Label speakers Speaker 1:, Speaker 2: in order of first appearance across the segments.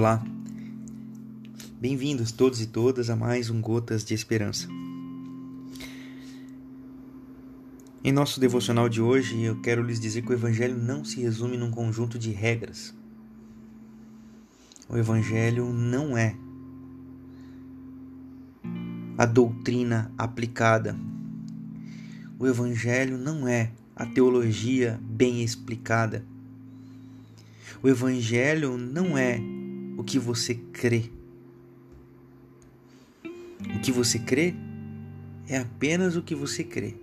Speaker 1: Olá, bem-vindos todos e todas a mais um Gotas de Esperança. Em nosso devocional de hoje, eu quero lhes dizer que o Evangelho não se resume num conjunto de regras. O Evangelho não é a doutrina aplicada. O Evangelho não é a teologia bem explicada. O Evangelho não é o que você crê. O que você crê é apenas o que você crê.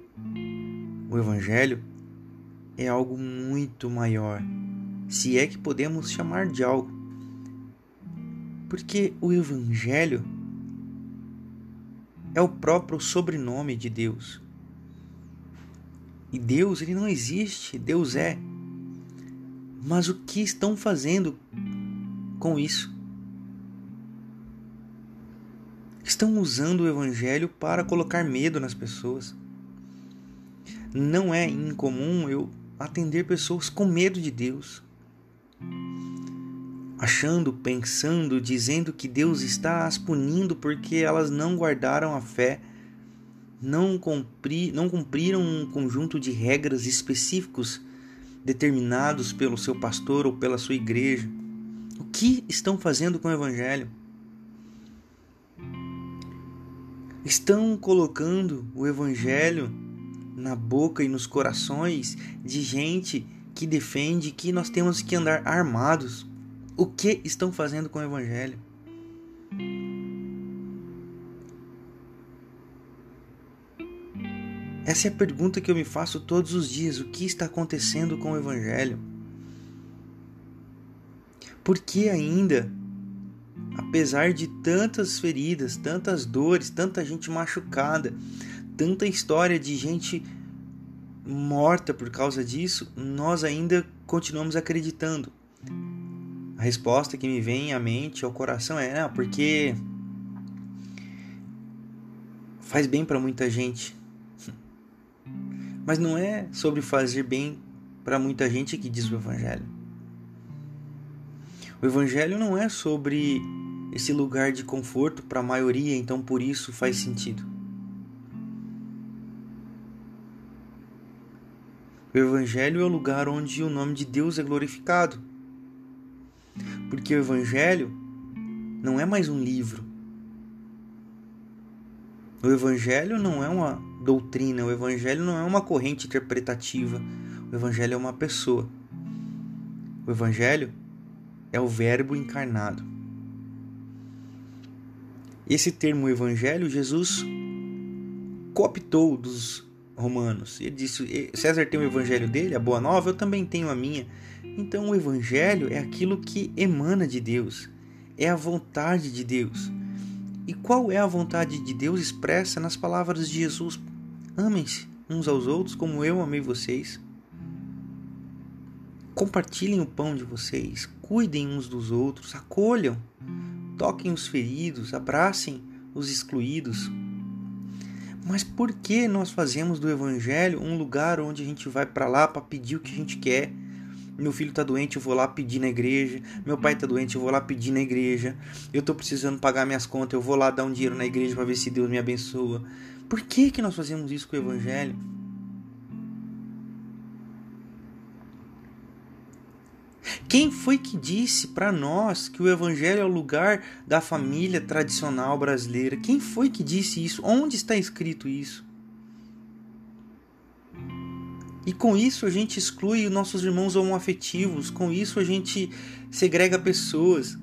Speaker 1: O Evangelho é algo muito maior, se é que podemos chamar de algo. Porque o Evangelho é o próprio sobrenome de Deus. E Deus, ele não existe, Deus é. Mas o que estão fazendo com isso. Estão usando o evangelho para colocar medo nas pessoas. Não é incomum eu atender pessoas com medo de Deus, achando, pensando, dizendo que Deus está as punindo porque elas não guardaram a fé, não, cumpri, não cumpriram um conjunto de regras específicos determinados pelo seu pastor ou pela sua igreja. O que estão fazendo com o Evangelho? Estão colocando o Evangelho na boca e nos corações de gente que defende que nós temos que andar armados. O que estão fazendo com o Evangelho? Essa é a pergunta que eu me faço todos os dias: o que está acontecendo com o Evangelho? Porque ainda, apesar de tantas feridas, tantas dores, tanta gente machucada, tanta história de gente morta por causa disso, nós ainda continuamos acreditando. A resposta que me vem à mente, ao coração é: porque faz bem para muita gente. Mas não é sobre fazer bem para muita gente que diz o evangelho. O evangelho não é sobre esse lugar de conforto para a maioria, então por isso faz sentido. O evangelho é o lugar onde o nome de Deus é glorificado. Porque o evangelho não é mais um livro. O evangelho não é uma doutrina, o evangelho não é uma corrente interpretativa. O evangelho é uma pessoa. O evangelho é o Verbo encarnado. Esse termo evangelho, Jesus cooptou dos romanos. Ele disse: César tem o evangelho dele, a boa nova, eu também tenho a minha. Então, o evangelho é aquilo que emana de Deus, é a vontade de Deus. E qual é a vontade de Deus expressa nas palavras de Jesus? Amem-se uns aos outros como eu amei vocês. Compartilhem o pão de vocês, cuidem uns dos outros, acolham, toquem os feridos, abracem os excluídos. Mas por que nós fazemos do evangelho um lugar onde a gente vai para lá para pedir o que a gente quer? Meu filho está doente, eu vou lá pedir na igreja. Meu pai está doente, eu vou lá pedir na igreja. Eu estou precisando pagar minhas contas, eu vou lá dar um dinheiro na igreja para ver se Deus me abençoa. Por que que nós fazemos isso com o evangelho? Quem foi que disse para nós que o Evangelho é o lugar da família tradicional brasileira? Quem foi que disse isso? Onde está escrito isso? E com isso a gente exclui os nossos irmãos homoafetivos, com isso a gente segrega pessoas.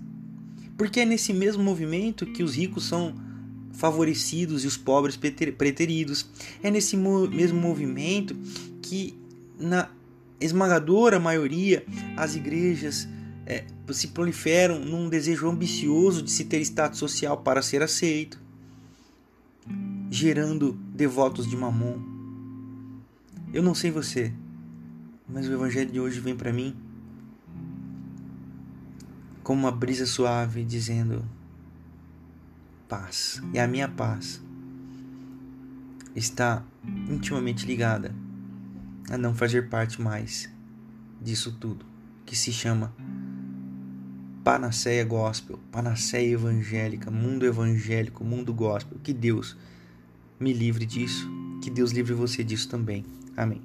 Speaker 1: Porque é nesse mesmo movimento que os ricos são favorecidos e os pobres preteridos. É nesse mesmo movimento que na esmagadora maioria, as igrejas é, se proliferam num desejo ambicioso de se ter status social para ser aceito, gerando devotos de mamon. Eu não sei você, mas o evangelho de hoje vem para mim como uma brisa suave dizendo paz. E a minha paz está intimamente ligada a não fazer parte mais disso tudo que se chama panaceia gospel, panaceia evangélica, mundo evangélico, mundo gospel. Que Deus me livre disso, que Deus livre você disso também. Amém.